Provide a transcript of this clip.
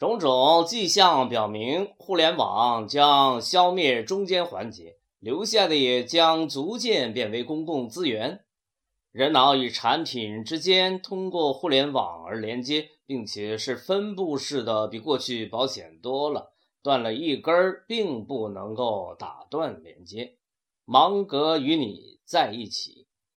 种种迹象表明互联网将消灭中间环节留下的也将逐渐变为公共资源人脑与产品之间通过互联网而连接并且是分布式的比过去保险多了断了一根并不能够打断连接。芒格与你在一起。